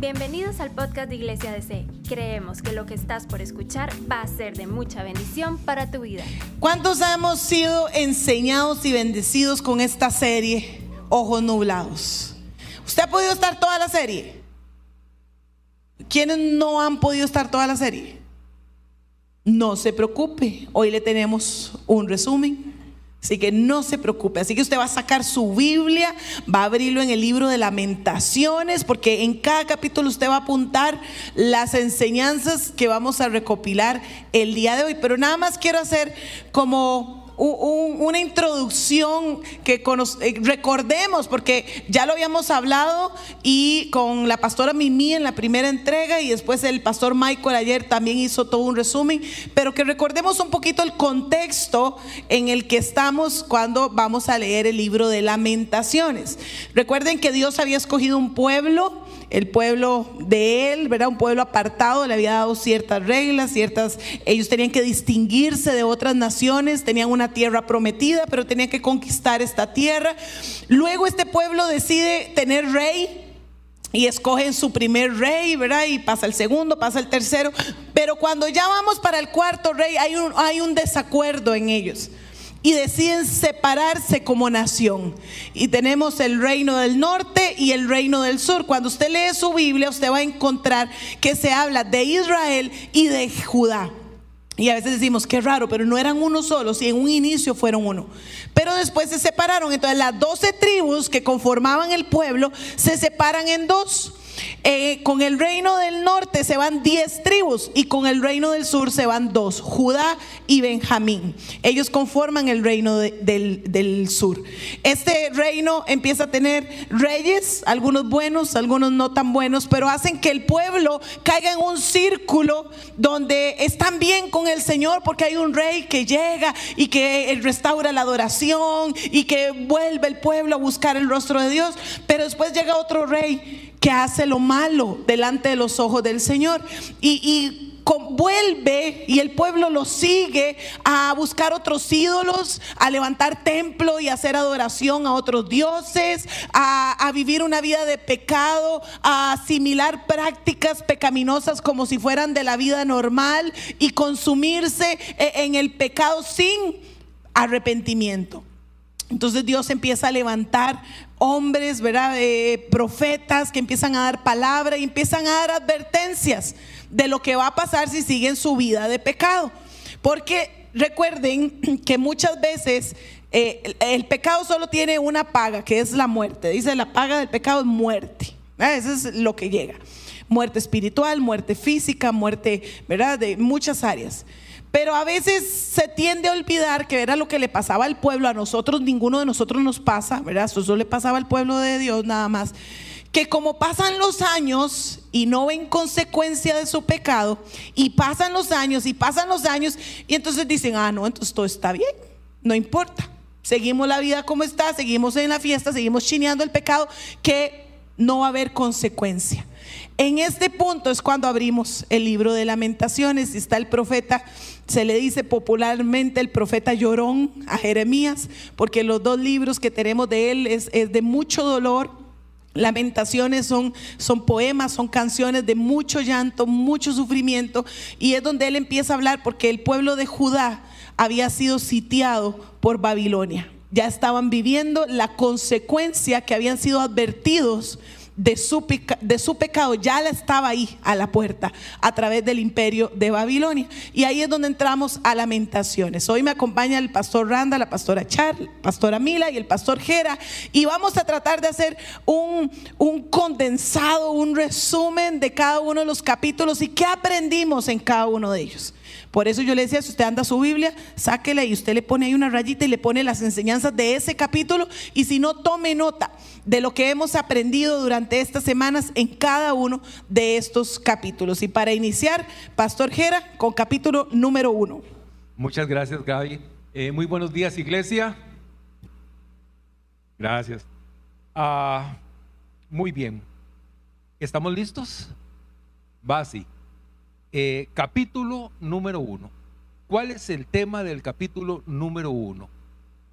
Bienvenidos al podcast de Iglesia DC. Creemos que lo que estás por escuchar va a ser de mucha bendición para tu vida. ¿Cuántos hemos sido enseñados y bendecidos con esta serie, Ojos Nublados? ¿Usted ha podido estar toda la serie? ¿Quiénes no han podido estar toda la serie? No se preocupe, hoy le tenemos un resumen. Así que no se preocupe. Así que usted va a sacar su Biblia, va a abrirlo en el libro de lamentaciones, porque en cada capítulo usted va a apuntar las enseñanzas que vamos a recopilar el día de hoy. Pero nada más quiero hacer como una introducción que eh, recordemos, porque ya lo habíamos hablado y con la pastora Mimi en la primera entrega y después el pastor Michael ayer también hizo todo un resumen, pero que recordemos un poquito el contexto en el que estamos cuando vamos a leer el libro de lamentaciones. Recuerden que Dios había escogido un pueblo el pueblo de él, ¿verdad? Un pueblo apartado, le había dado ciertas reglas, ciertas, ellos tenían que distinguirse de otras naciones, tenían una tierra prometida, pero tenían que conquistar esta tierra. Luego este pueblo decide tener rey, y escogen su primer rey, ¿verdad? Y pasa el segundo, pasa el tercero. Pero cuando ya vamos para el cuarto rey, hay un, hay un desacuerdo en ellos y deciden separarse como nación. Y tenemos el reino del norte y el reino del sur. Cuando usted lee su Biblia, usted va a encontrar que se habla de Israel y de Judá. Y a veces decimos, qué raro, pero no eran uno solo, si en un inicio fueron uno. Pero después se separaron. Entonces las doce tribus que conformaban el pueblo se separan en dos. Eh, con el reino del norte se van diez tribus y con el reino del sur se van dos, Judá y Benjamín. Ellos conforman el reino del, del sur. Este reino empieza a tener reyes, algunos buenos, algunos no tan buenos, pero hacen que el pueblo caiga en un círculo donde están bien con el Señor porque hay un rey que llega y que restaura la adoración y que vuelve el pueblo a buscar el rostro de Dios, pero después llega otro rey que hace lo malo delante de los ojos del Señor. Y, vuelve y el pueblo lo sigue a buscar otros ídolos, a levantar templo y hacer adoración a otros dioses, a, a, vivir una vida de pecado, a asimilar prácticas pecaminosas como si fueran de la vida normal y consumirse e, en el pecado sin arrepentimiento. Entonces Dios empieza a levantar hombres, ¿verdad? profetas que empiezan a dar palabra y empiezan a dar advertencias de lo que va a pasar si siguen su vida de pecado. Porque recuerden que muchas veces eh, el pecado solo tiene una paga, que es la muerte. Dice, la paga del pecado es muerte. Eso es lo que llega. Muerte espiritual, muerte física, muerte, ¿verdad? De muchas áreas. Pero a veces se tiende a olvidar que era lo que le pasaba al pueblo, a nosotros ninguno de nosotros nos pasa, ¿verdad? Eso le pasaba al pueblo de Dios nada más. Que como pasan los años y no ven consecuencia de su pecado, y pasan los años y pasan los años, y entonces dicen, ah, no, entonces todo está bien, no importa. Seguimos la vida como está, seguimos en la fiesta, seguimos chineando el pecado, que no va a haber consecuencia. En este punto es cuando abrimos el libro de lamentaciones y está el profeta, se le dice popularmente el profeta llorón a Jeremías, porque los dos libros que tenemos de él es, de mucho dolor. Lamentaciones son, son poemas, son canciones de mucho llanto, mucho sufrimiento, y es donde él empieza a hablar porque el pueblo de Judá había sido sitiado por Babilonia. Ya estaban viviendo la consecuencia que habían sido advertidos de su, de su pecado ya la estaba ahí a la puerta a través del imperio de Babilonia. Y ahí es donde entramos a lamentaciones. Hoy me acompaña el pastor Randa, la pastora Char, la pastora Mila y el pastor Jera. Y vamos a tratar de hacer un, un condensado, un resumen de cada uno de los capítulos y qué aprendimos en cada uno de ellos. Por eso yo le decía, si usted anda a su Biblia, sáquela y usted le pone ahí una rayita y le pone las enseñanzas de ese capítulo. Y si no, tome nota de lo que hemos aprendido durante estas semanas en cada uno de estos capítulos. Y para iniciar, Pastor Jera, con capítulo número uno. Muchas gracias, Gaby. Eh, muy buenos días, iglesia. Gracias. Ah, muy bien. ¿Estamos listos? Va así. Eh, capítulo número uno. ¿Cuál es el tema del capítulo número uno?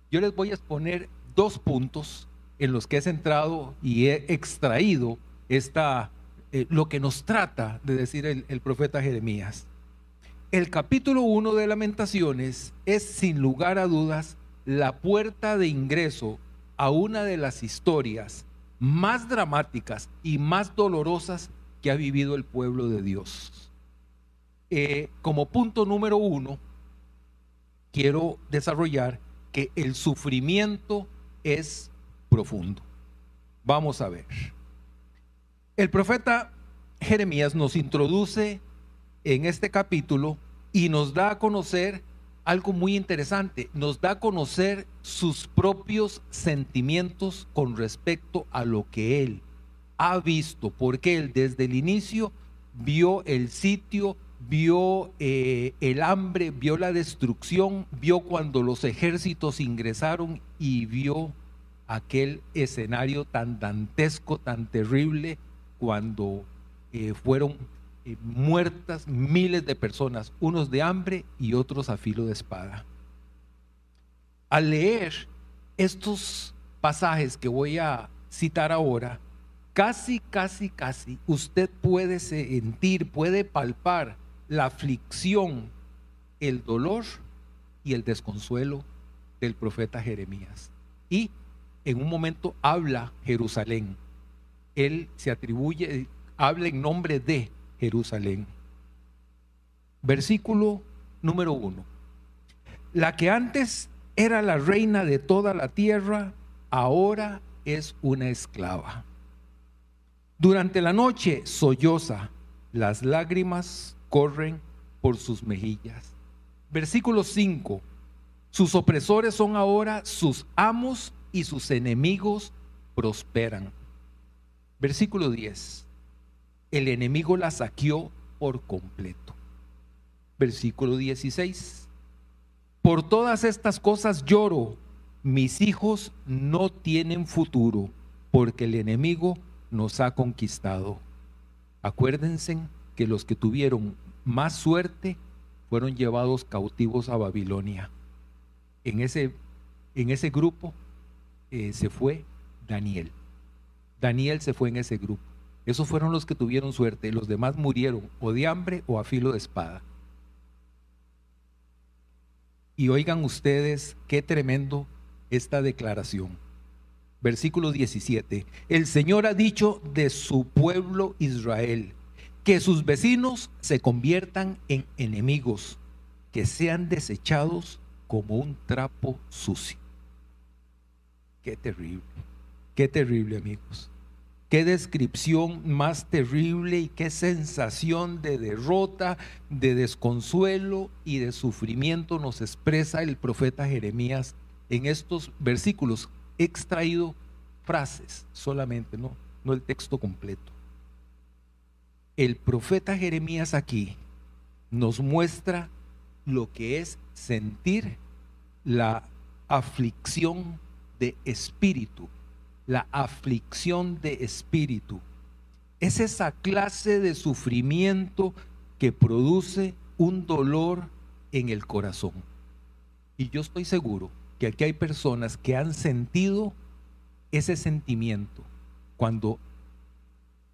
Yo les voy a exponer dos puntos en los que he centrado y he extraído esta eh, lo que nos trata de decir el, profeta Jeremías. El capítulo 1 de Lamentaciones es sin lugar a dudas la puerta de ingreso a una de las historias más dramáticas y más dolorosas que ha vivido el pueblo de Dios. Eh, como punto número uno, quiero desarrollar que el sufrimiento es profundo. Vamos a ver. El profeta Jeremías nos introduce en este capítulo y nos da a conocer algo muy interesante, nos da a conocer sus propios sentimientos con respecto a lo que él ha visto, porque él desde el inicio vio el sitio, vio eh, el hambre, vio la destrucción, vio cuando los ejércitos ingresaron y vio aquel escenario tan dantesco, tan terrible, cuando eh, fueron eh, muertas miles de personas, unos de hambre y otros a filo de espada. Al leer estos pasajes que voy a citar ahora, casi, casi, casi usted puede sentir, puede palpar la aflicción, el dolor y el desconsuelo del profeta Jeremías. Y en un momento habla Jerusalén. Él se atribuye, habla en nombre de Jerusalén. Versículo número uno. La que antes era la reina de toda la tierra, ahora es una esclava. Durante la noche solloza, las lágrimas corren por sus mejillas. Versículo 5. Sus opresores son ahora sus amos y sus enemigos prosperan. Versículo 10 el enemigo la saqueó por completo. Versículo 16. Por todas estas cosas lloro, mis hijos no tienen futuro, porque el enemigo nos ha conquistado. Acuérdense que los que tuvieron más suerte fueron llevados cautivos a Babilonia. En ese, en ese grupo eh, se fue Daniel. Daniel se fue en ese grupo. Esos fueron los que tuvieron suerte, los demás murieron o de hambre o a filo de espada. Y oigan ustedes qué tremendo esta declaración. Versículo 17. El Señor ha dicho de su pueblo Israel que sus vecinos se conviertan en enemigos, que sean desechados como un trapo sucio. Qué terrible, qué terrible amigos. Qué descripción más terrible y qué sensación de derrota, de desconsuelo y de sufrimiento nos expresa el profeta Jeremías en estos versículos. He extraído frases solamente, no, no el texto completo. El profeta Jeremías aquí nos muestra lo que es sentir la aflicción de espíritu la aflicción de espíritu. Es esa clase de sufrimiento que produce un dolor en el corazón. Y yo estoy seguro que aquí hay personas que han sentido ese sentimiento cuando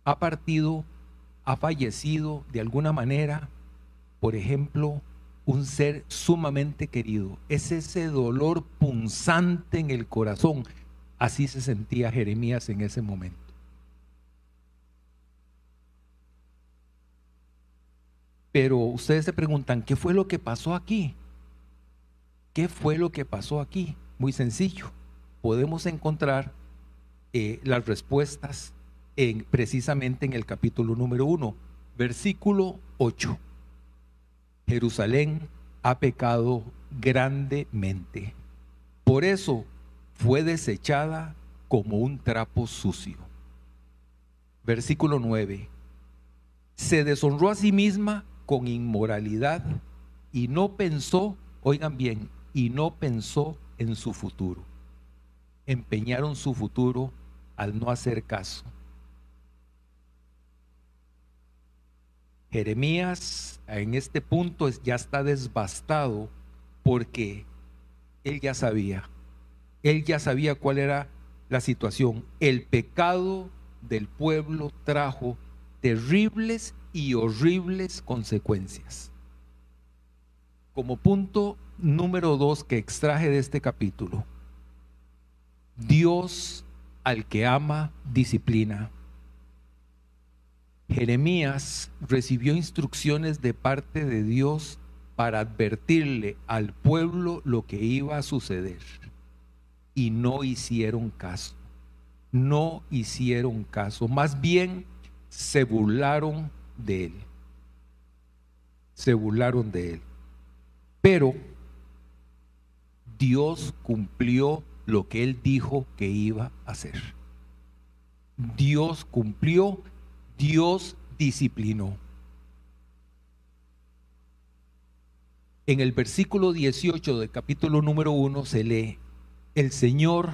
ha partido, ha fallecido de alguna manera, por ejemplo, un ser sumamente querido. Es ese dolor punzante en el corazón Así se sentía Jeremías en ese momento. Pero ustedes se preguntan, ¿qué fue lo que pasó aquí? ¿Qué fue lo que pasó aquí? Muy sencillo. Podemos encontrar eh, las respuestas en, precisamente en el capítulo número 1, versículo 8. Jerusalén ha pecado grandemente. Por eso fue desechada como un trapo sucio. Versículo 9. Se deshonró a sí misma con inmoralidad y no pensó, oigan bien, y no pensó en su futuro. Empeñaron su futuro al no hacer caso. Jeremías en este punto ya está desbastado porque él ya sabía él ya sabía cuál era la situación. El pecado del pueblo trajo terribles y horribles consecuencias. Como punto número dos que extraje de este capítulo, Dios al que ama disciplina. Jeremías recibió instrucciones de parte de Dios para advertirle al pueblo lo que iba a suceder. Y no hicieron caso. No hicieron caso. Más bien se burlaron de él. Se burlaron de él. Pero Dios cumplió lo que él dijo que iba a hacer. Dios cumplió, Dios disciplinó. En el versículo 18 del capítulo número 1 se lee, el Señor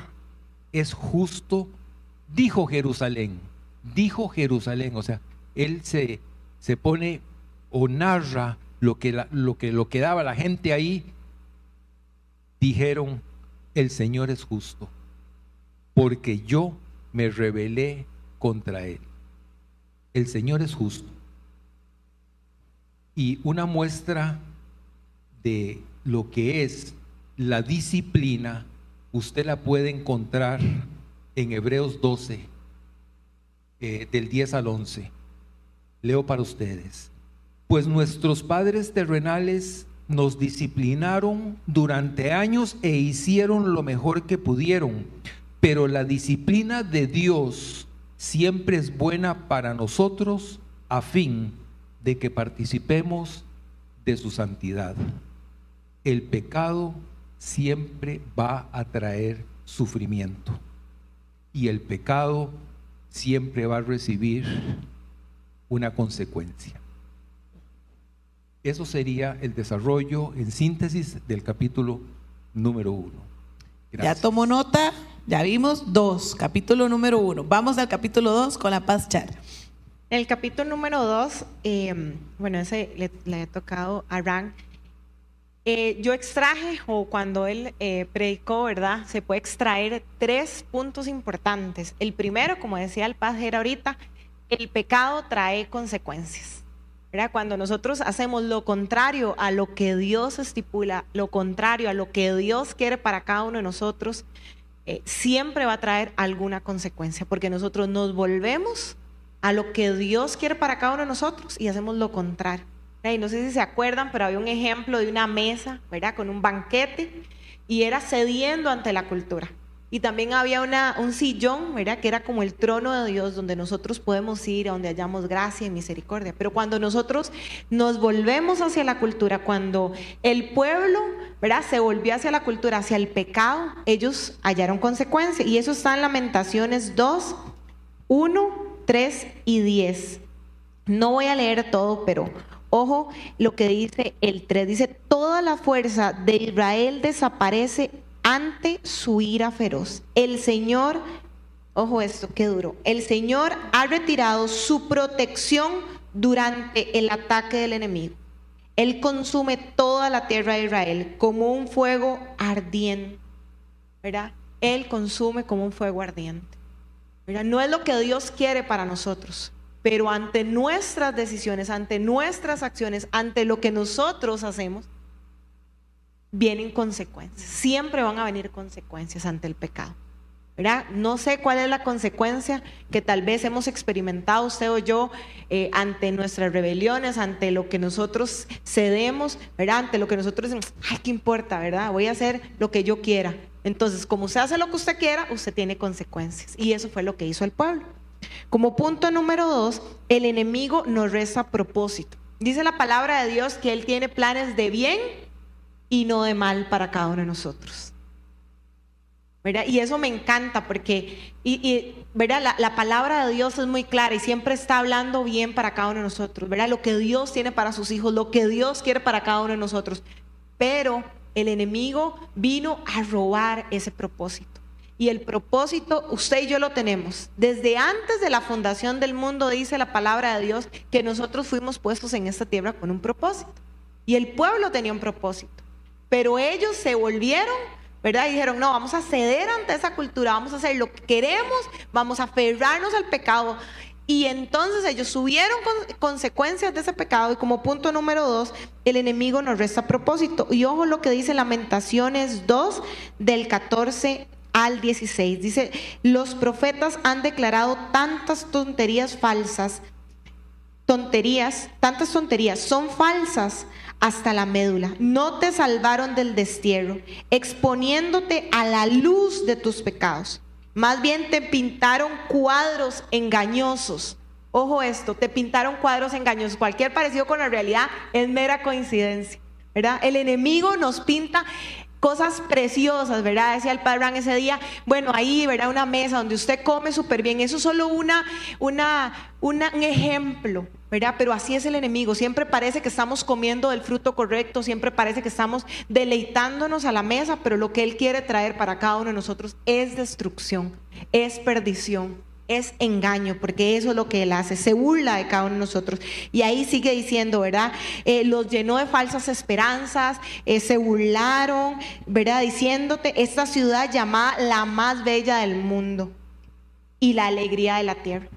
es justo, dijo Jerusalén, dijo Jerusalén, o sea, él se, se pone o narra lo que, lo, que, lo que daba la gente ahí, dijeron, el Señor es justo, porque yo me rebelé contra Él. El Señor es justo. Y una muestra de lo que es la disciplina, usted la puede encontrar en Hebreos 12, eh, del 10 al 11. Leo para ustedes. Pues nuestros padres terrenales nos disciplinaron durante años e hicieron lo mejor que pudieron, pero la disciplina de Dios siempre es buena para nosotros a fin de que participemos de su santidad. El pecado siempre va a traer sufrimiento y el pecado siempre va a recibir una consecuencia. Eso sería el desarrollo en síntesis del capítulo número uno. Ya tomó nota, ya vimos dos, capítulo número uno. Vamos al capítulo dos con la paz char. El capítulo número dos, em, bueno, ese le, ha tocado a Ran. Eh, yo extraje, o cuando él eh, predicó, ¿verdad? Se puede extraer tres puntos importantes. El primero, como decía el padre ahorita, el pecado trae consecuencias. Cuando nosotros hacemos lo contrario a lo que Dios estipula, lo contrario a lo que Dios quiere para cada uno de nosotros, eh, siempre va a traer alguna consecuencia, porque nosotros nos volvemos a lo que Dios quiere para cada uno de nosotros y hacemos lo contrario. Y no sé si se acuerdan, pero había un ejemplo de una mesa, ¿verdad? Con un banquete y era cediendo ante la cultura. Y también había una, un sillón, ¿verdad? Que era como el trono de Dios, donde nosotros podemos ir, donde hallamos gracia y misericordia. Pero cuando nosotros nos volvemos hacia la cultura, cuando el pueblo, ¿verdad? Se volvió hacia la cultura, hacia el pecado, ellos hallaron consecuencia. Y eso está en Lamentaciones 2, 1, 3 y 10. No voy a leer todo, pero ojo lo que dice el 3. Dice, toda la fuerza de Israel desaparece ante su ira feroz. El Señor, ojo esto, qué duro, el Señor ha retirado su protección durante el ataque del enemigo. Él consume toda la tierra de Israel como un fuego ardiente. ¿Verdad? Él consume como un fuego ardiente. ¿verdad? No es lo que Dios quiere para nosotros, pero ante nuestras decisiones, ante nuestras acciones, ante lo que nosotros hacemos, vienen consecuencias. Siempre van a venir consecuencias ante el pecado. ¿verdad? No sé cuál es la consecuencia que tal vez hemos experimentado usted o yo eh, ante nuestras rebeliones, ante lo que nosotros cedemos, ¿verdad? Ante lo que nosotros decimos, ay, ¿qué importa, verdad? Voy a hacer lo que yo quiera. Entonces, como usted hace lo que usted quiera, usted tiene consecuencias. Y eso fue lo que hizo el pueblo. Como punto número dos, el enemigo nos resta propósito. Dice la palabra de Dios que Él tiene planes de bien y no de mal para cada uno de nosotros. ¿verdad? Y eso me encanta porque y, ¿verdad? La, la, palabra de Dios es muy clara y siempre está hablando bien para cada uno de nosotros, ¿verdad? Lo que Dios tiene para sus hijos, lo que Dios quiere para cada uno de nosotros. Pero el enemigo vino a robar ese propósito. Y el propósito, usted y yo lo tenemos. Desde antes de la fundación del mundo dice la palabra de Dios que nosotros fuimos puestos en esta tierra con un propósito. Y el pueblo tenía un propósito. Pero ellos se volvieron, ¿verdad? Y dijeron, no, vamos a ceder ante esa cultura, vamos a hacer lo que queremos, vamos a aferrarnos al pecado. Y entonces ellos subieron con consecuencias de ese pecado y como punto número dos, el enemigo nos resta propósito. Y ojo lo que dice Lamentaciones 2 del 14 al 16. Dice, los profetas han declarado tantas tonterías falsas, tonterías, tantas tonterías, son falsas hasta la médula. No te salvaron del destierro, exponiéndote a la luz de tus pecados. Más bien te pintaron cuadros engañosos. Ojo esto, te pintaron cuadros engañosos. Cualquier parecido con la realidad es mera coincidencia. ¿verdad? El enemigo nos pinta cosas preciosas, ¿verdad? Decía el padre ese día, bueno, ahí, ¿verdad? Una mesa donde usted come súper bien. Eso es solo una, una, un ejemplo, ¿verdad? Pero así es el enemigo. Siempre parece que estamos comiendo el fruto correcto, siempre parece que estamos deleitándonos a la mesa, pero lo que Él quiere traer para cada uno de nosotros es destrucción, es perdición es engaño, porque eso es lo que él hace, se burla de cada uno de nosotros. Y ahí sigue diciendo, ¿verdad? Eh, los llenó de falsas esperanzas, eh, se burlaron, ¿verdad? Diciéndote, esta ciudad llamada la más bella del mundo y la alegría de la tierra.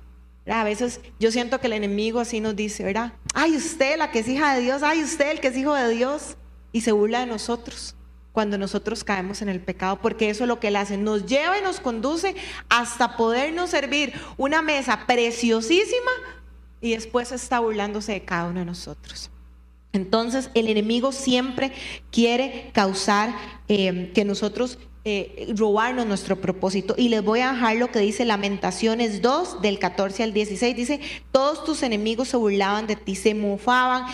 A veces yo siento que el enemigo así nos dice, ¿verdad? Ay, usted la que es hija de Dios, ay, usted el que es hijo de Dios, y se burla de nosotros cuando nosotros caemos en el pecado, porque eso es lo que Él hace, nos lleva y nos conduce hasta podernos servir una mesa preciosísima y después está burlándose de cada uno de nosotros. Entonces el enemigo siempre quiere causar eh, que nosotros eh, robarnos nuestro propósito. Y les voy a dejar lo que dice Lamentaciones 2, del 14 al 16. Dice, todos tus enemigos se burlaban de ti, se mofaban,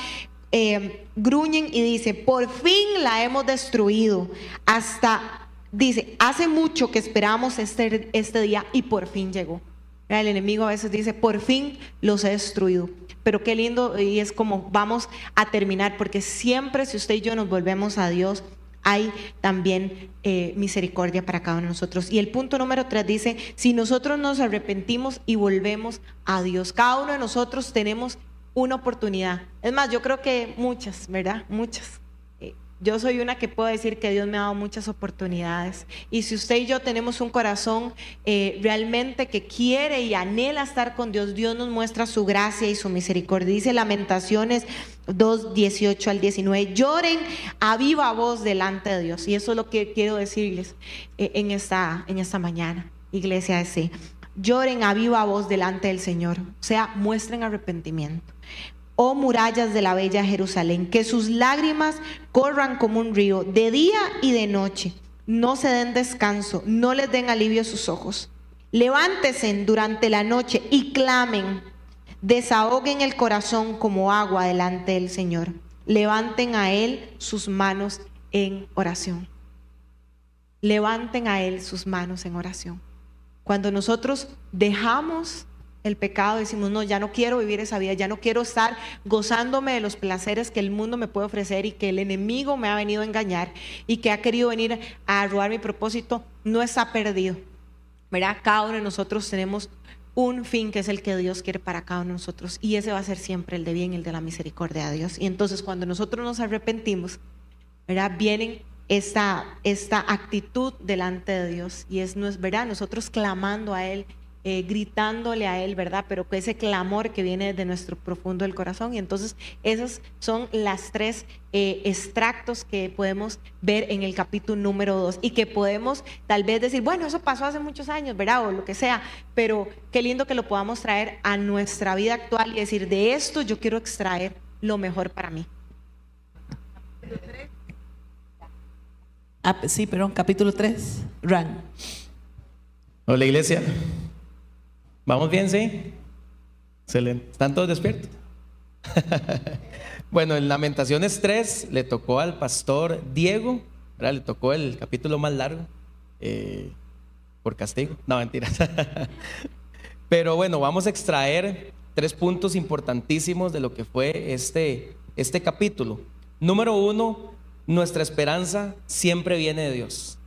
eh, gruñen y dice, por fin la hemos destruido. Hasta, dice, hace mucho que esperamos este, este día y por fin llegó. El enemigo a veces dice, por fin los he destruido. Pero qué lindo y es como vamos a terminar, porque siempre si usted y yo nos volvemos a Dios, hay también eh, misericordia para cada uno de nosotros. Y el punto número tres dice, si nosotros nos arrepentimos y volvemos a Dios, cada uno de nosotros tenemos una oportunidad. Es más, yo creo que muchas, ¿verdad? Muchas. Eh, yo soy una que puedo decir que Dios me ha dado muchas oportunidades. Y si usted y yo tenemos un corazón eh, realmente que quiere y anhela estar con Dios, Dios nos muestra su gracia y su misericordia. Dice Lamentaciones 2, 18 al 19. Lloren a viva voz delante de Dios. Y eso es lo que quiero decirles eh, en, esta, en esta mañana, iglesia de lloren a viva voz delante del Señor, o sea, muestren arrepentimiento. Oh murallas de la bella Jerusalén, que sus lágrimas corran como un río, de día y de noche. No se den descanso, no les den alivio a sus ojos. Levántese durante la noche y clamen. Desahoguen el corazón como agua delante del Señor. Levanten a Él sus manos en oración. Levanten a Él sus manos en oración. Cuando nosotros dejamos el pecado, decimos, no, ya no quiero vivir esa vida, ya no quiero estar gozándome de los placeres que el mundo me puede ofrecer y que el enemigo me ha venido a engañar y que ha querido venir a robar mi propósito, no está perdido. ¿Verdad? Cada uno de nosotros tenemos un fin que es el que Dios quiere para cada uno de nosotros y ese va a ser siempre el de bien, el de la misericordia de Dios. Y entonces cuando nosotros nos arrepentimos, ¿verdad? Vienen esta, esta actitud delante de Dios. Y es, no es verdad, nosotros clamando a Él, eh, gritándole a Él, ¿verdad? Pero que ese clamor que viene de nuestro profundo del corazón. Y entonces esas son las tres eh, extractos que podemos ver en el capítulo número dos y que podemos tal vez decir, bueno, eso pasó hace muchos años, ¿verdad? O lo que sea, pero qué lindo que lo podamos traer a nuestra vida actual y decir, de esto yo quiero extraer lo mejor para mí. Ah, sí, perdón, capítulo 3. Ran. Hola, iglesia. ¿Vamos bien, sí? Excelente. ¿Están todos despiertos? bueno, en Lamentaciones 3 le tocó al pastor Diego, le tocó el capítulo más largo, eh, por castigo. No, mentiras. Pero bueno, vamos a extraer tres puntos importantísimos de lo que fue este, este capítulo. Número uno, nuestra esperanza siempre viene de Dios.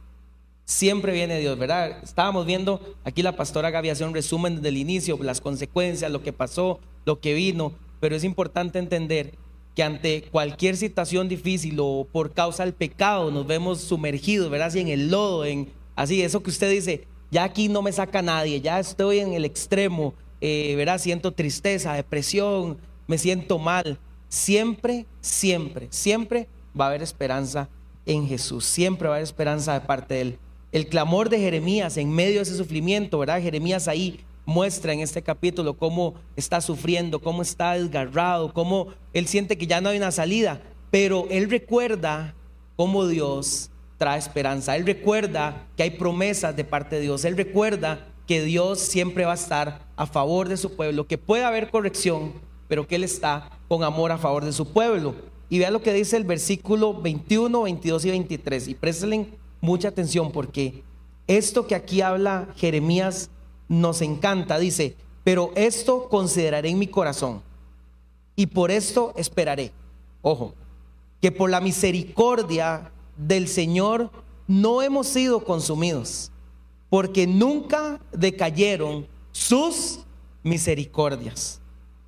Siempre viene de Dios, ¿verdad? Estábamos viendo, aquí la pastora Gaby hace un resumen desde el inicio, las consecuencias, lo que pasó, lo que vino, pero es importante entender que ante cualquier situación difícil o por causa del pecado nos vemos sumergidos, ¿verdad? Así en el lodo, en así, eso que usted dice, ya aquí no me saca nadie, ya estoy en el extremo, eh, ¿verdad? Siento tristeza, depresión, me siento mal. Siempre, siempre, siempre va a haber esperanza en Jesús. Siempre va a haber esperanza de parte de Él. El clamor de Jeremías en medio de ese sufrimiento, ¿verdad? Jeremías ahí muestra en este capítulo cómo está sufriendo, cómo está desgarrado, cómo él siente que ya no hay una salida, pero él recuerda cómo Dios trae esperanza, él recuerda que hay promesas de parte de Dios, él recuerda que Dios siempre va a estar a favor de su pueblo, que puede haber corrección, pero que Él está con amor a favor de su pueblo. Y vea lo que dice el versículo 21, 22 y 23. Y presten mucha atención porque esto que aquí habla Jeremías nos encanta. Dice, pero esto consideraré en mi corazón y por esto esperaré. Ojo, que por la misericordia del Señor no hemos sido consumidos, porque nunca decayeron sus misericordias.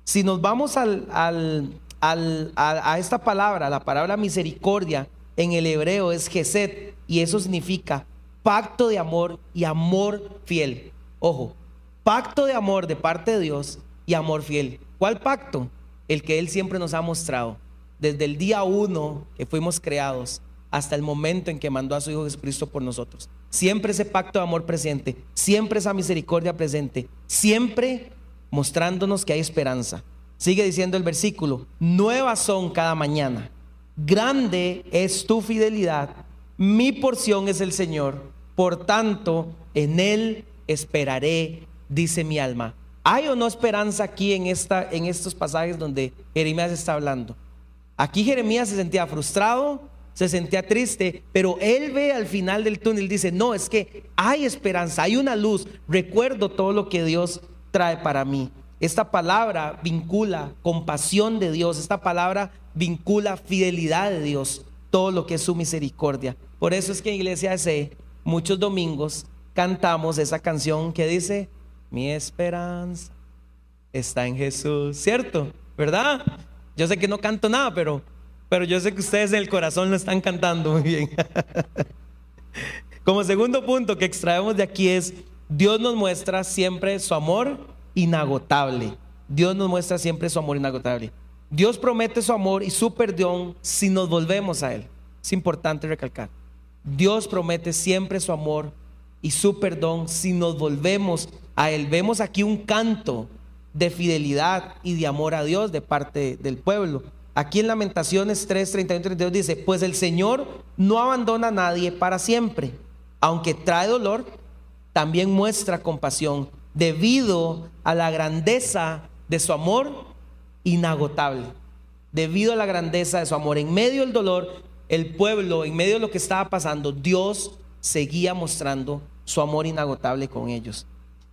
Si nos vamos al, a, esta palabra, la palabra misericordia en el hebreo es Geset y eso significa pacto de amor y amor fiel. Ojo, pacto de amor de parte de Dios y amor fiel. ¿Cuál pacto? El que Él siempre nos ha mostrado. Desde el día uno que fuimos creados hasta el momento en que mandó a su Hijo Jesucristo por nosotros. Siempre ese pacto de amor presente, siempre esa misericordia presente, siempre mostrándonos que hay esperanza. Sigue diciendo el versículo, nuevas son cada mañana, grande es tu fidelidad, mi porción es el Señor, por tanto en Él esperaré, dice mi alma. ¿Hay o no esperanza aquí en, esta, en estos pasajes donde Jeremías está hablando? Aquí Jeremías se sentía frustrado, se sentía triste, pero él ve al final del túnel, dice, no, es que hay esperanza, hay una luz, recuerdo todo lo que Dios trae para mí. Esta palabra vincula compasión de Dios, esta palabra vincula fidelidad de Dios, todo lo que es su misericordia. Por eso es que en Iglesia ese muchos domingos cantamos esa canción que dice, mi esperanza está en Jesús, ¿cierto? ¿Verdad? Yo sé que no canto nada, pero, pero yo sé que ustedes en el corazón lo están cantando muy bien. Como segundo punto que extraemos de aquí es, Dios nos muestra siempre su amor inagotable. Dios nos muestra siempre su amor inagotable. Dios promete su amor y su perdón si nos volvemos a Él. Es importante recalcar. Dios promete siempre su amor y su perdón si nos volvemos a Él. Vemos aquí un canto de fidelidad y de amor a Dios de parte del pueblo. Aquí en Lamentaciones 3, 31, 32 dice, pues el Señor no abandona a nadie para siempre. Aunque trae dolor, también muestra compasión debido a la grandeza de su amor inagotable. Debido a la grandeza de su amor. En medio del dolor, el pueblo, en medio de lo que estaba pasando, Dios seguía mostrando su amor inagotable con ellos.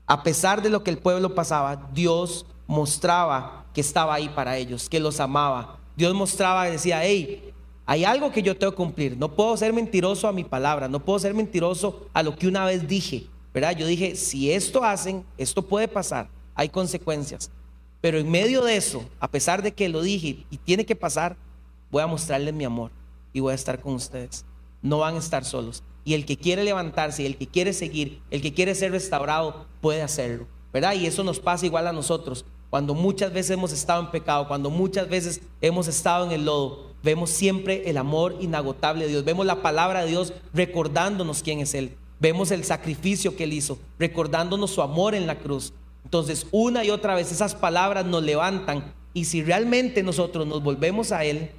A pesar de lo que el pueblo pasaba, Dios mostraba que estaba ahí para ellos, que los amaba. Dios mostraba decía, hey, hay algo que yo tengo que cumplir. No puedo ser mentiroso a mi palabra, no puedo ser mentiroso a lo que una vez dije. ¿Verdad? Yo dije, si esto hacen, esto puede pasar, hay consecuencias. Pero en medio de eso, a pesar de que lo dije y tiene que pasar, voy a mostrarles mi amor y voy a estar con ustedes. No van a estar solos. Y el que quiere levantarse, el que quiere seguir, el que quiere ser restaurado, puede hacerlo. ¿Verdad? Y eso nos pasa igual a nosotros. Cuando muchas veces hemos estado en pecado, cuando muchas veces hemos estado en el lodo, vemos siempre el amor inagotable de Dios. Vemos la palabra de Dios recordándonos quién es Él. Vemos el sacrificio que Él hizo, recordándonos su amor en la cruz. Entonces, una y otra vez esas palabras nos levantan y si realmente nosotros nos volvemos a Él,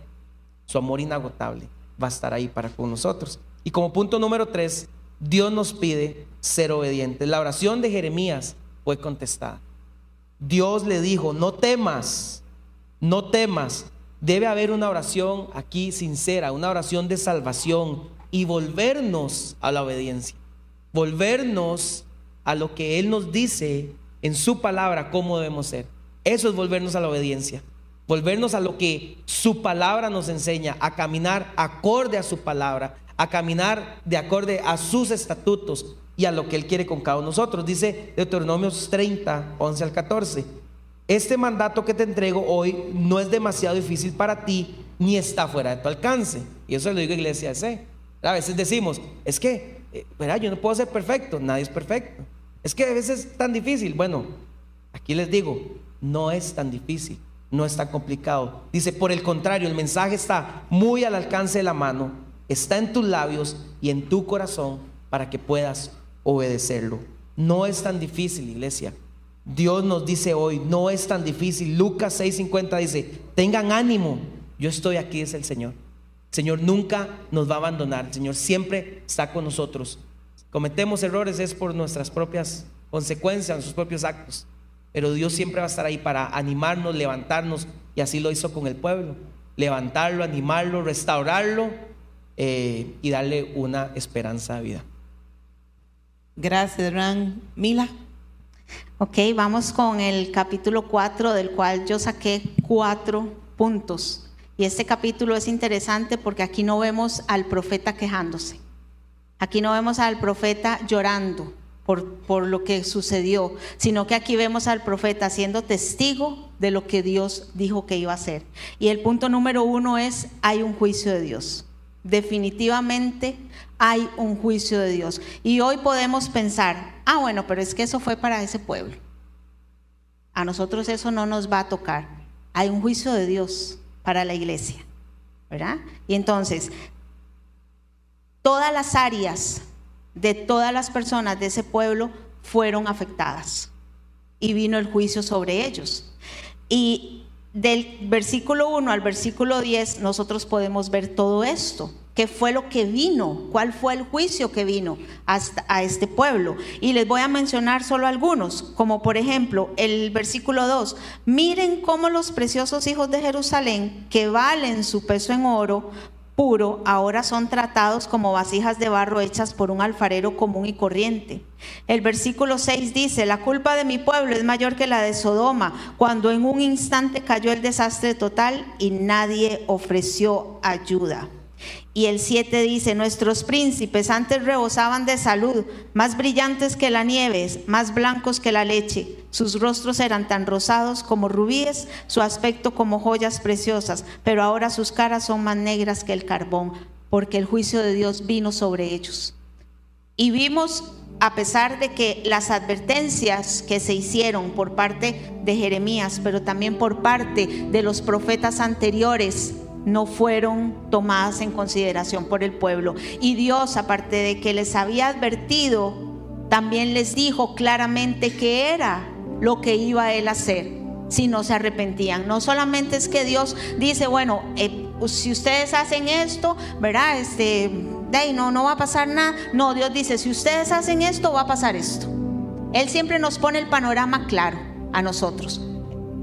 su amor inagotable va a estar ahí para con nosotros. Y como punto número tres, Dios nos pide ser obedientes. La oración de Jeremías fue contestada. Dios le dijo, no temas, no temas. Debe haber una oración aquí sincera, una oración de salvación y volvernos a la obediencia volvernos a lo que Él nos dice en su palabra cómo debemos ser. Eso es volvernos a la obediencia. Volvernos a lo que su palabra nos enseña, a caminar acorde a su palabra, a caminar de acorde a sus estatutos y a lo que Él quiere con cada uno de nosotros. Dice Deuteronomios 30, 11 al 14. Este mandato que te entrego hoy no es demasiado difícil para ti ni está fuera de tu alcance. Y eso lo digo iglesia. A veces decimos, es que eh, yo no puedo ser perfecto, nadie es perfecto. Es que a veces es tan difícil. Bueno, Aquí les digo, no es tan difícil, no es tan complicado. Dice, por el contrario, el mensaje está muy al alcance de la mano, está en tus labios y en tu corazón para que puedas obedecerlo. No es tan difícil, iglesia. Dios nos dice hoy, no es tan difícil. Lucas 6:50 dice, tengan ánimo, yo estoy aquí, es el Señor. Señor nunca nos va a abandonar, el Señor siempre está con nosotros. Cometemos errores es por nuestras propias consecuencias, nuestros propios actos. Pero Dios siempre va a estar ahí para animarnos, levantarnos, y así lo hizo con el pueblo. Levantarlo, animarlo, restaurarlo eh, y darle una esperanza de vida. Gracias, Ran. Mila. Ok, vamos con el capítulo 4, del cual yo saqué cuatro puntos. Y este capítulo es interesante porque aquí no vemos al profeta quejándose. Aquí no vemos al profeta llorando por, por, lo que sucedió, sino que aquí vemos al profeta siendo testigo de lo que Dios dijo que iba a hacer. Y el punto número uno es, hay un juicio de Dios. Definitivamente hay un juicio de Dios. Y hoy podemos pensar, ah, bueno, pero es que eso fue para ese pueblo. A nosotros eso no nos va a tocar. Hay un juicio de Dios para la iglesia, ¿verdad? Y entonces, todas las áreas de todas las personas de ese pueblo fueron afectadas y vino el juicio sobre ellos. Y del versículo 1 al versículo 10 nosotros podemos ver todo esto. ¿Qué fue lo que vino? ¿Cuál fue el juicio que vino hasta a este pueblo? Y les voy a mencionar solo algunos, como por ejemplo el versículo 2. Miren cómo los preciosos hijos de Jerusalén, que valen su peso en oro, puro, ahora son tratados como vasijas de barro hechas por un alfarero común y corriente. El versículo 6 dice, la culpa de mi pueblo es mayor que la de Sodoma, cuando en un instante cayó el desastre total y nadie ofreció ayuda. Y el 7 dice, nuestros príncipes antes rebosaban de salud, más brillantes que la nieve, más blancos que la leche. Sus rostros eran tan rosados como rubíes, su aspecto como joyas preciosas, pero ahora sus caras son más negras que el carbón, porque el juicio de Dios vino sobre ellos. Y vimos, a pesar de que las advertencias que se hicieron por parte de Jeremías, pero también por parte de los profetas anteriores, no fueron tomadas en consideración por el pueblo. Y Dios, aparte de que les había advertido, también les dijo claramente que era lo que iba él a hacer si no se arrepentían. No solamente es que Dios dice, bueno, eh, si ustedes hacen esto, ¿verdad? Este, de no, no va a pasar nada. No, Dios dice, si ustedes hacen esto, va a pasar esto. Él siempre nos pone el panorama claro a nosotros.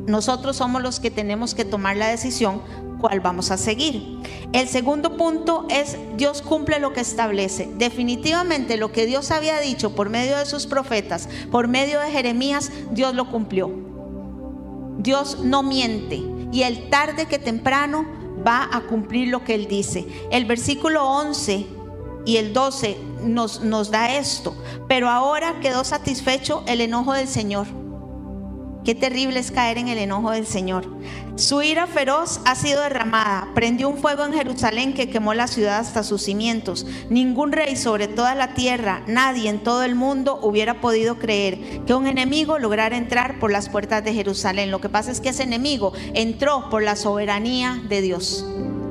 Nosotros somos los que tenemos que tomar la decisión cuál vamos a seguir. El segundo punto es Dios cumple lo que establece. Definitivamente lo que Dios había dicho por medio de sus profetas, por medio de Jeremías, Dios lo cumplió. Dios no miente y el tarde que temprano va a cumplir lo que él dice. El versículo 11 y el 12 nos, nos da esto, pero ahora quedó satisfecho el enojo del Señor Qué terrible es caer en el enojo del Señor. Su ira feroz ha sido derramada. Prendió un fuego en Jerusalén que quemó la ciudad hasta sus cimientos. Ningún rey sobre toda la tierra, nadie en todo el mundo hubiera podido creer que un enemigo lograra entrar por las puertas de Jerusalén. Lo que pasa es que ese enemigo entró por la soberanía de Dios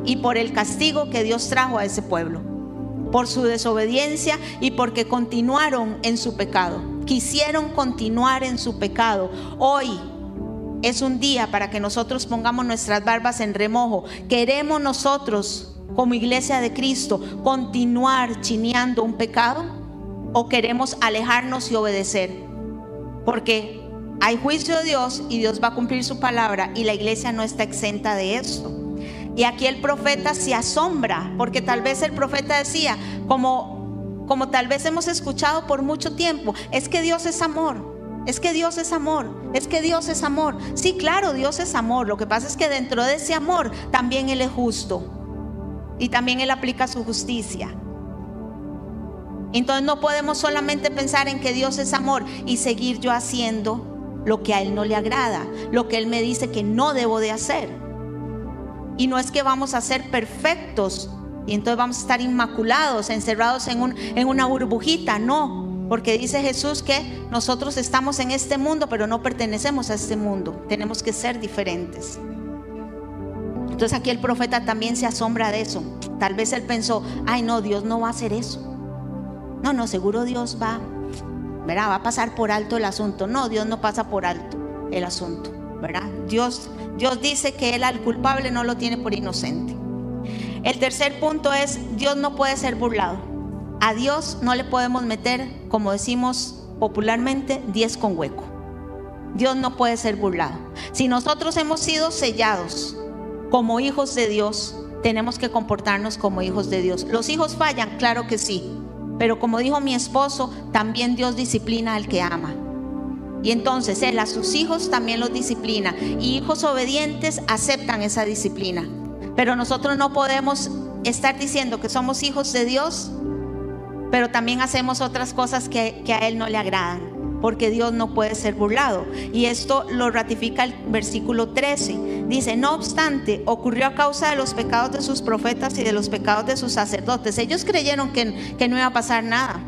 y por el castigo que Dios trajo a ese pueblo, por su desobediencia y porque continuaron en su pecado quisieron continuar en su pecado. Hoy es un día para que nosotros pongamos nuestras barbas en remojo. Queremos nosotros, como iglesia de Cristo, continuar chineando un pecado o queremos alejarnos y obedecer. Porque hay juicio de Dios y Dios va a cumplir su palabra y la iglesia no está exenta de esto. Y aquí el profeta se asombra, porque tal vez el profeta decía, como como tal vez hemos escuchado por mucho tiempo, es que Dios es amor. Es que Dios es amor, es que Dios es amor. Sí, claro, Dios es amor. Lo que pasa es que dentro de ese amor también Él es justo. Y también Él aplica su justicia. Entonces no podemos solamente pensar en que Dios es amor y seguir yo haciendo lo que a Él no le agrada, lo que Él me dice que no debo de hacer. Y no es que vamos a ser perfectos y entonces vamos a estar inmaculados, encerrados en, un, en una burbujita. No, Porque dice Jesús que nosotros estamos en este mundo, pero no pertenecemos a este mundo. Tenemos que ser diferentes. Entonces aquí el profeta también se asombra de eso. Tal vez él pensó, ay no, Dios no va a hacer eso. No, no, seguro Dios va, ¿verdad? Va a pasar por alto el asunto. No, Dios no pasa por alto el asunto, ¿verdad? Dios, Dios dice que él al culpable no lo tiene por inocente. El tercer punto es, Dios no puede ser burlado. A Dios no le podemos meter, como decimos popularmente, 10 con hueco. Dios no puede ser burlado. Si nosotros hemos sido sellados como hijos de Dios, tenemos que comportarnos como hijos de Dios. ¿Los hijos fallan? Claro que sí. Pero como dijo mi esposo, también Dios disciplina al que ama. Y entonces Él a sus hijos también los disciplina. Y hijos obedientes aceptan esa disciplina. Pero nosotros no podemos estar diciendo que somos hijos de Dios, pero también hacemos otras cosas que, a Él no le agradan porque Dios no puede ser burlado. Y esto lo ratifica el versículo 13. Dice, no obstante, ocurrió a causa de los pecados de sus profetas y de los pecados de sus sacerdotes. Ellos creyeron que, no iba a pasar nada.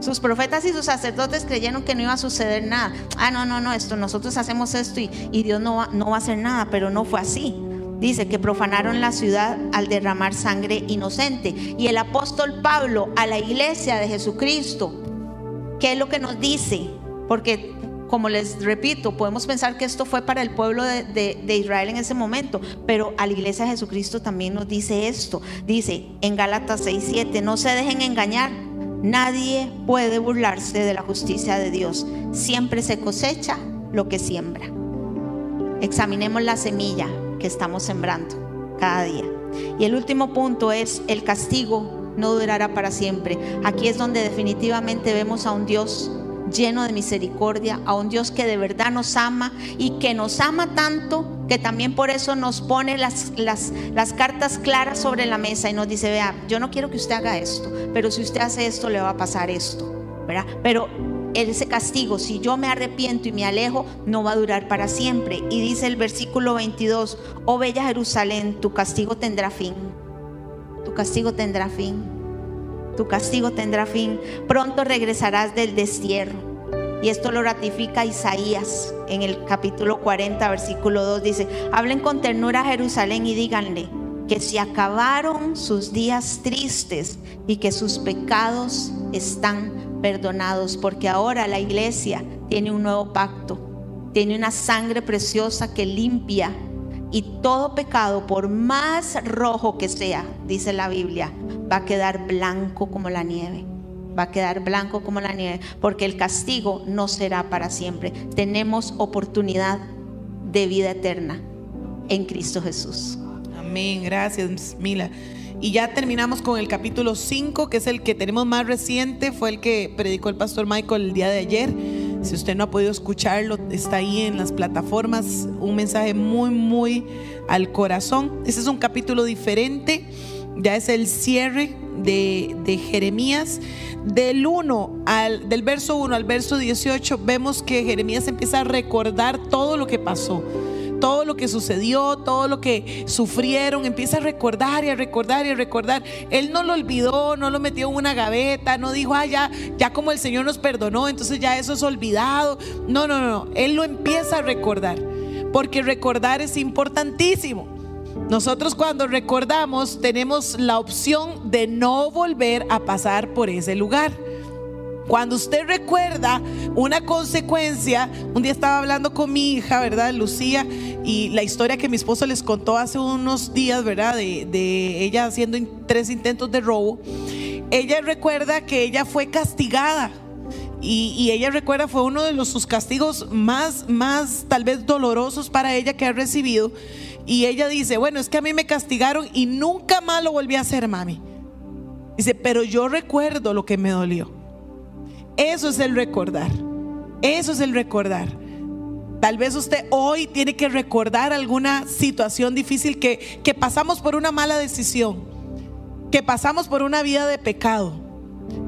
Sus profetas y sus sacerdotes creyeron que no iba a suceder nada. Ah, no, no, no, esto, nosotros hacemos esto y, y Dios no va, no va a hacer nada, pero no fue así. Dice que profanaron la ciudad al derramar sangre inocente. Y el apóstol Pablo a la iglesia de Jesucristo, ¿qué es lo que nos dice? Porque como les repito, podemos pensar que esto fue para el pueblo de, de, Israel en ese momento, pero a la iglesia de Jesucristo también nos dice esto. Dice en Gálatas 6:7, no se dejen engañar, nadie puede burlarse de la justicia de Dios. Siempre se cosecha lo que siembra. Examinemos la semilla que estamos sembrando cada día. Y el último punto es el castigo no durará para siempre. Aquí es donde definitivamente vemos a un Dios lleno de misericordia, a un Dios que de verdad nos ama y que nos ama tanto que también por eso nos pone las, las, las, cartas claras sobre la mesa y nos dice, vea, yo no quiero que usted haga esto, pero si usted hace esto le va a pasar esto, ¿verdad? Pero ese castigo, si yo me arrepiento y me alejo, no va a durar para siempre. Y dice el versículo 22, oh bella Jerusalén, tu castigo tendrá fin, tu castigo tendrá fin tu castigo tendrá fin. Pronto regresarás del destierro. Y esto lo ratifica Isaías en el capítulo 40, versículo 2. Dice, hablen con ternura a Jerusalén y díganle que se acabaron sus días tristes y que sus pecados están perdonados, porque ahora la iglesia tiene un nuevo pacto, tiene una sangre preciosa que limpia y todo pecado, por más rojo que sea, dice la Biblia, va a quedar blanco como la nieve. Va a quedar blanco como la nieve, porque el castigo no será para siempre. Tenemos oportunidad de vida eterna en Cristo Jesús. Amén, gracias Mila. Y ya terminamos con el capítulo 5, que es el que tenemos más reciente, fue el que predicó el pastor Michael el día de ayer. Si usted no ha podido escucharlo, está ahí en las plataformas, un mensaje muy, muy al corazón. Ese es un capítulo diferente, ya es el cierre de, de Jeremías. Del 1 al, del verso 1 al verso 18, vemos que Jeremías empieza a recordar todo lo que pasó todo lo que sucedió, todo lo que sufrieron, empieza a recordar y a recordar y a recordar. Él no lo olvidó, no lo metió en una gaveta, no dijo, ah, ya, ya como el Señor nos perdonó, entonces ya eso es olvidado. No, no, no, Él lo empieza a recordar, porque recordar es importantísimo. Nosotros cuando recordamos tenemos la opción de no volver a pasar por ese lugar. Cuando usted recuerda una consecuencia, un día estaba hablando con mi hija, ¿verdad? Lucía, y la historia que mi esposo les contó hace unos días, ¿verdad? De, ella haciendo tres intentos de robo. Ella recuerda que ella fue castigada. Y, y, ella recuerda fue uno de los, sus castigos más, más tal vez dolorosos para ella que ha recibido. Y ella dice, bueno, es que a mí me castigaron y nunca más lo volví a hacer, mami. Dice, pero yo recuerdo lo que me dolió. Eso es el recordar. Eso es el recordar. Tal vez usted hoy tiene que recordar alguna situación difícil que, que pasamos por una mala decisión, que pasamos por una vida de pecado,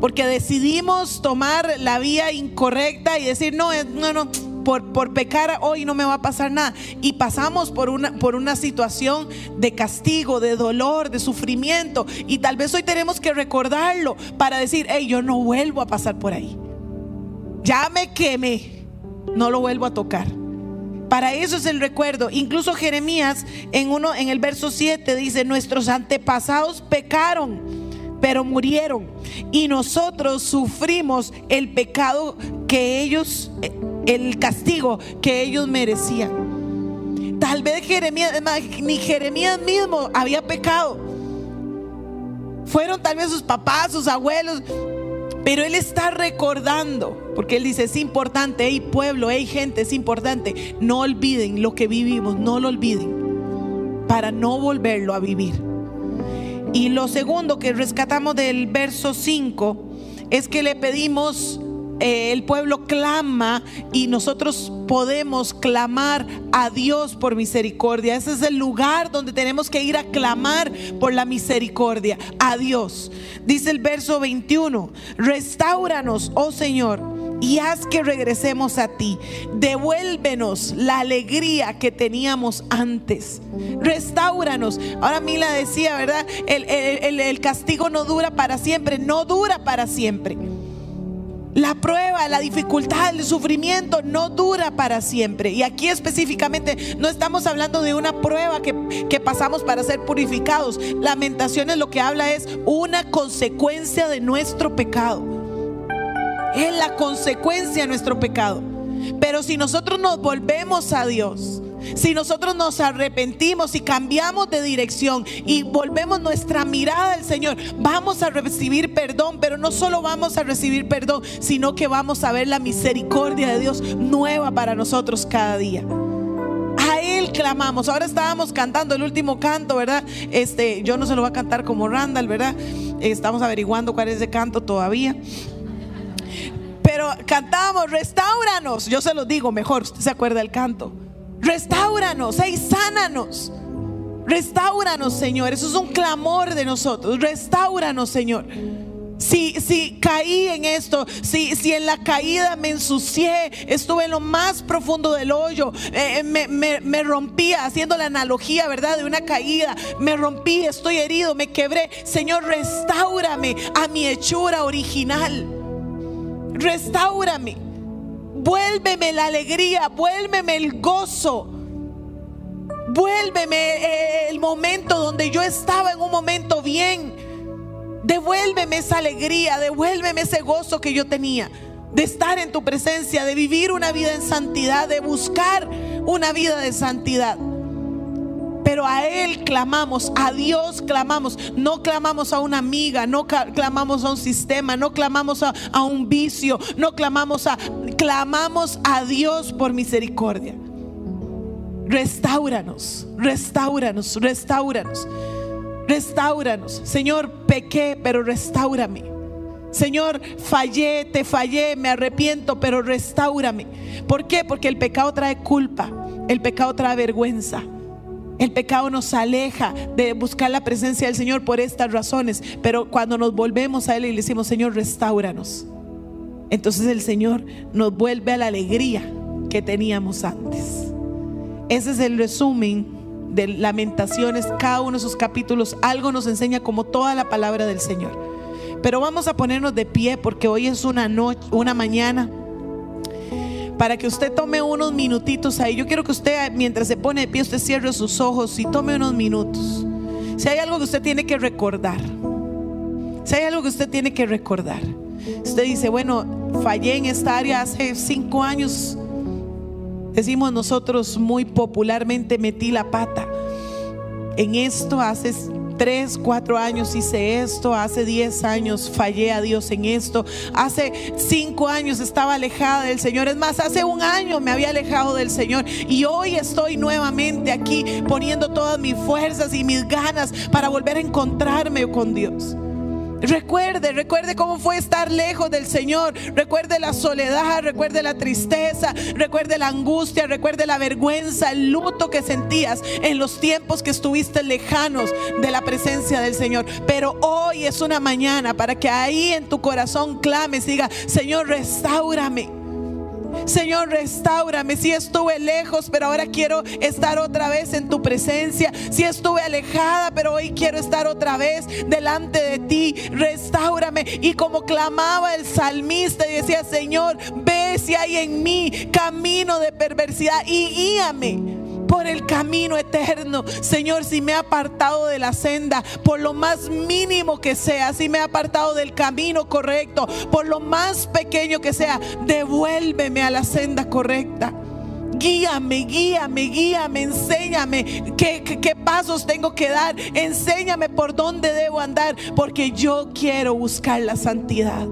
porque decidimos tomar la vía incorrecta y decir, no, no, no, por, por pecar hoy no me va a pasar nada. Y pasamos por una, por una situación de castigo, de dolor, de sufrimiento. Y tal vez hoy tenemos que recordarlo para decir, hey, yo no vuelvo a pasar por ahí. Ya me quemé, no lo vuelvo a tocar. Para eso es el recuerdo. Incluso Jeremías en uno en el verso 7 dice, "Nuestros antepasados pecaron, pero murieron, y nosotros sufrimos el pecado que ellos el castigo que ellos merecían." Tal vez Jeremías, ni Jeremías mismo había pecado. Fueron tal vez sus papás, sus abuelos, pero Él está recordando, porque Él dice, es importante, hey pueblo, hey gente, es importante, no olviden lo que vivimos, no lo olviden, para no volverlo a vivir. Y lo segundo que rescatamos del verso 5 es que le pedimos eh, el pueblo clama y nosotros podemos clamar a Dios por misericordia. Ese es el lugar donde tenemos que ir a clamar por la misericordia a Dios. Dice el verso 21, restauranos, oh Señor y haz que regresemos a ti. Devuélvenos la alegría que teníamos antes. Restauranos. Ahora Mila decía, ¿verdad? El, el, el, castigo no dura para siempre, no dura para siempre. La prueba, la dificultad, el sufrimiento no dura para siempre. Y aquí específicamente no estamos hablando de una prueba que, que, pasamos para ser purificados. Lamentaciones lo que habla es una consecuencia de nuestro pecado. Es la consecuencia de nuestro pecado. Pero si nosotros nos volvemos a Dios, si nosotros nos arrepentimos y cambiamos de dirección y volvemos nuestra mirada al Señor, vamos a recibir perdón, pero no solo vamos a recibir perdón, sino que vamos a ver la misericordia de Dios nueva para nosotros cada día. A Él clamamos. Ahora estábamos cantando el último canto, ¿verdad? Este, yo no se lo voy a cantar como Randall, ¿verdad? Estamos averiguando cuál es ese canto todavía. Pero cantábamos, restauranos. Yo se lo digo mejor, usted se acuerda del canto. Restauranos, hey, sánanos. Restauranos, Señor. Eso es un clamor de nosotros. Restauranos, Señor. Si, si caí en esto, si, si en la caída me ensucié, estuve en lo más profundo del hoyo, eh, me, me, me rompía, haciendo la analogía, ¿verdad? De una caída, me rompí, estoy herido, me quebré. Señor, restaurame a mi hechura original. Restaurame. Vuélveme la alegría, vuélveme el gozo. Vuélveme eh, el momento donde yo estaba en un momento bien. Devuélveme esa alegría, devuélveme ese gozo que yo tenía de estar en tu presencia, de vivir una vida en santidad, de buscar una vida de santidad. Pero a Él clamamos, a Dios clamamos. No clamamos a una amiga, no clamamos a un sistema, no clamamos a, a un vicio, no clamamos a... Clamamos a Dios por misericordia. Restauranos, restauranos, restauranos. Restauranos. Señor, pequé, pero restaurame. Señor, fallé, te fallé, me arrepiento, pero restaurame. ¿Por qué? Porque el pecado trae culpa, el pecado trae vergüenza. El pecado nos aleja de buscar la presencia del Señor por estas razones, pero cuando nos volvemos a Él y le decimos, Señor, restauranos, entonces el Señor nos vuelve a la alegría que teníamos antes. Ese es el resumen de lamentaciones, cada uno de sus capítulos, algo nos enseña como toda la palabra del Señor. Pero vamos a ponernos de pie porque hoy es una noche, una mañana para que usted tome unos minutitos ahí. Yo quiero que usted, mientras se pone de pie, usted cierre sus ojos y tome unos minutos. Si hay algo que usted tiene que recordar, si hay algo que usted tiene que recordar, usted dice, bueno, fallé en esta área hace cinco años. Decimos nosotros muy popularmente, metí la pata. En esto hace tres, cuatro años hice esto, hace diez años fallé a Dios en esto, hace cinco años estaba alejada del Señor, es más, hace un año me había alejado del Señor y hoy estoy nuevamente aquí poniendo todas mis fuerzas y mis ganas para volver a encontrarme con Dios. Recuerde, recuerde cómo fue estar lejos del Señor. Recuerde la soledad, recuerde la tristeza, recuerde la angustia, recuerde la vergüenza, el luto que sentías en los tiempos que estuviste lejanos de la presencia del Señor. Pero hoy es una mañana para que ahí en tu corazón clames y diga, Señor, restaurame. Señor, restaurame. Si estuve lejos, pero ahora quiero estar otra vez en tu presencia. Si estuve alejada, pero hoy quiero estar otra vez delante de ti. Restaurame. Y como clamaba el salmista y decía, Señor, ve si hay en mí camino de perversidad y guíame por el camino eterno. Señor, si me he apartado de la senda, por lo más mínimo que sea, si me he apartado del camino correcto, por lo más pequeño que sea, devuélveme a la senda correcta. Guíame, guíame, guíame, enséñame qué, qué, qué, pasos tengo que dar. Enséñame por dónde debo andar, porque yo quiero buscar la santidad.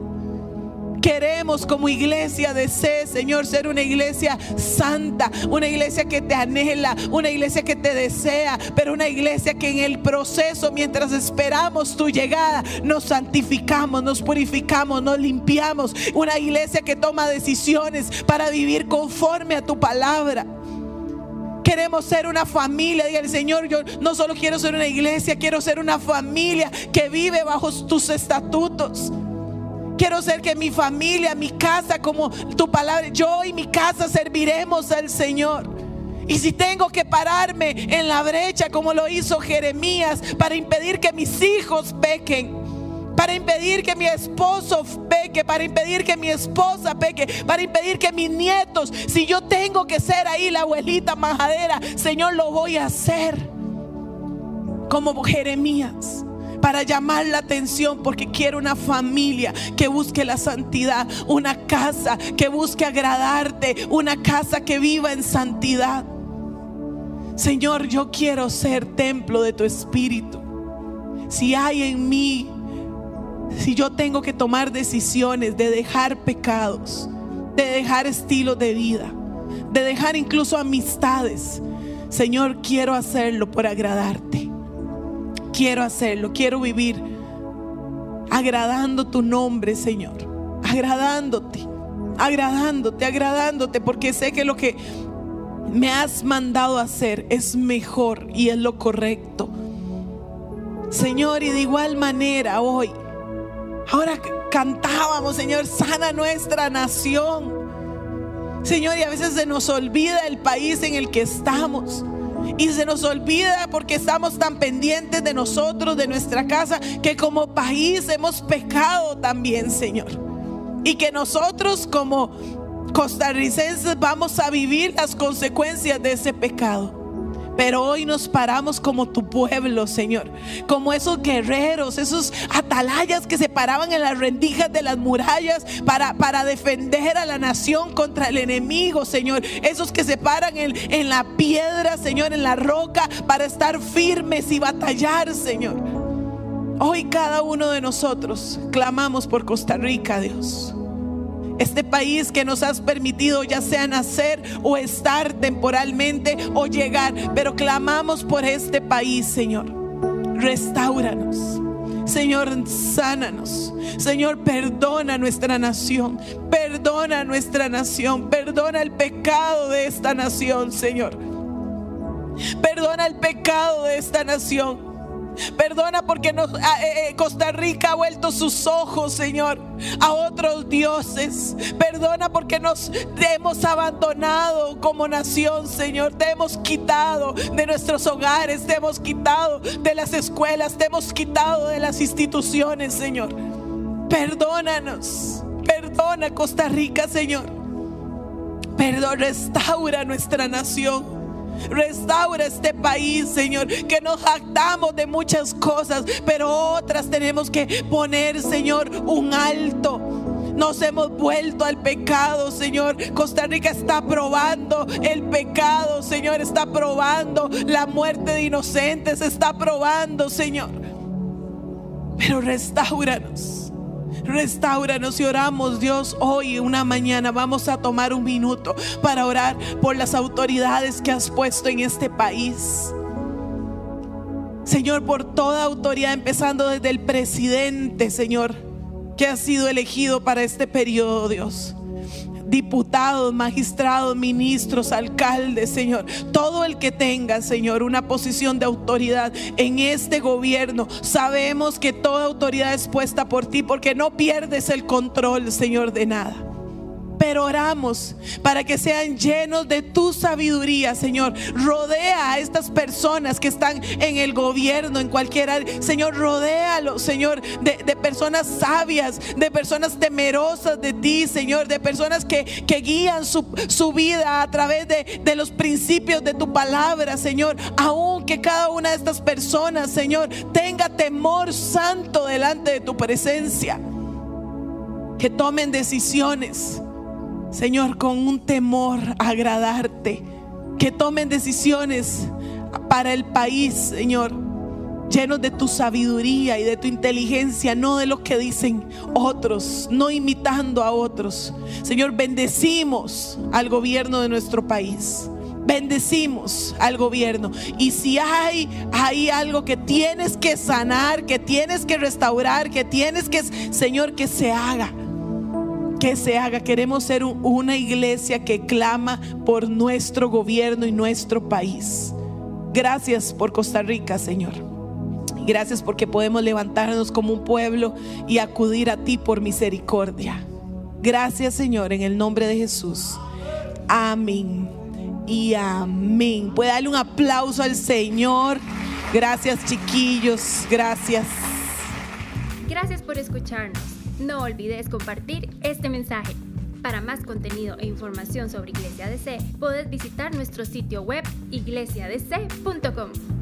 Queremos como iglesia de Señor, ser una iglesia santa, una iglesia que te anhela, una iglesia que te desea, pero una iglesia que en el proceso, mientras esperamos tu llegada, nos santificamos, nos purificamos, nos limpiamos. Una iglesia que toma decisiones para vivir conforme a tu palabra. Queremos ser una familia. Diga el Señor, yo no solo quiero ser una iglesia, quiero ser una familia que vive bajo tus estatutos. Quiero ser que mi familia, mi casa, como tu palabra, yo y mi casa serviremos al Señor. Y si tengo que pararme en la brecha como lo hizo Jeremías para impedir que mis hijos pequen, para impedir que mi esposo peque, para impedir que mi esposa peque, para impedir que mis nietos, si yo tengo que ser ahí la abuelita majadera, Señor, lo voy a hacer como Jeremías para llamar la atención porque quiero una familia que busque la santidad, una casa que busque agradarte, una casa que viva en santidad. Señor, yo quiero ser templo de tu espíritu. Si hay en mí, si yo tengo que tomar decisiones de dejar pecados, de dejar estilos de vida, de dejar incluso amistades, Señor, quiero hacerlo por agradarte quiero hacerlo, quiero vivir agradando tu nombre, Señor, agradándote, agradándote, agradándote, porque sé que lo que me has mandado hacer es mejor y es lo correcto. Señor, y de igual manera hoy, ahora cantábamos, Señor, sana nuestra nación. Señor, y a veces se nos olvida el país en el que estamos. Y se nos olvida porque estamos tan pendientes de nosotros, de nuestra casa, que como país hemos pecado también, Señor. Y que nosotros como costarricenses vamos a vivir las consecuencias de ese pecado. Pero hoy nos paramos como tu pueblo, Señor. Como esos guerreros, esos atalayas que se paraban en las rendijas de las murallas para, para defender a la nación contra el enemigo, Señor. Esos que se paran en, en la piedra, Señor, en la roca, para estar firmes y batallar, Señor. Hoy cada uno de nosotros clamamos por Costa Rica, Dios este país que nos has permitido ya sea nacer o estar temporalmente o llegar, pero clamamos por este país, Señor. Restauranos. Señor, sánanos. Señor, perdona nuestra nación. Perdona nuestra nación. Perdona el pecado de esta nación, Señor. Perdona el pecado de esta nación. Perdona porque ah, eh, eh, Costa Rica ha vuelto sus ojos, Señor, a otros dioses. Perdona porque nos hemos abandonado como nación, Señor. Te hemos quitado de nuestros hogares, te hemos quitado de las escuelas, te hemos quitado de las instituciones, Señor. Perdónanos. Perdona Costa Rica, Señor. Perdón, restaura nuestra nación. Restaura este país, Señor, que nos jactamos de muchas cosas, pero otras tenemos que poner, Señor, un alto. Nos hemos vuelto al pecado, Señor. Costa Rica está probando el pecado, Señor. Está probando la muerte de inocentes. Está probando, Señor. Pero restauranos. Restauranos y oramos, Dios, hoy, una mañana, vamos a tomar un minuto para orar por las autoridades que has puesto en este país. Señor, por toda autoridad, empezando desde el presidente, Señor, que ha sido elegido para este periodo, Dios diputados, magistrados, ministros, alcaldes, Señor. Todo el que tenga, Señor, una posición de autoridad en este gobierno. Sabemos que toda autoridad es puesta por ti porque no pierdes el control, Señor, de nada Pero oramos para que sean llenos de tu sabiduría, Señor. Rodea a estas personas que están en el gobierno, en cualquier área. Señor, rodéalo, Señor, de, personas sabias, de personas temerosas de ti, Señor, de personas que, que guían su, su vida a través de, de los principios de tu palabra, Señor. Aun que cada una de estas personas, Señor, tenga temor santo delante de tu presencia. Que tomen decisiones, Señor, con un temor agradarte. Que tomen decisiones para el país, Señor, llenos de tu sabiduría y de tu inteligencia, no de lo que dicen otros, no imitando a otros. Señor, bendecimos al gobierno de nuestro país. Bendecimos al gobierno. Y si hay, hay algo que tienes que sanar, que tienes que restaurar, que tienes que, Señor, que se haga. Que se haga. Queremos ser un- una iglesia que clama por nuestro gobierno y nuestro país. Gracias por Costa Rica, Señor. Gracias porque podemos levantarnos como un pueblo y acudir a ti por misericordia. Gracias, Señor, en el nombre de Jesús. Amén y amén. Puede darle un aplauso al Señor. Gracias, chiquillos. Gracias. Gracias por escucharnos. No olvides compartir este mensaje. Para más contenido e información sobre Iglesia DC, puedes visitar nuestro sitio web iglesiadc.com.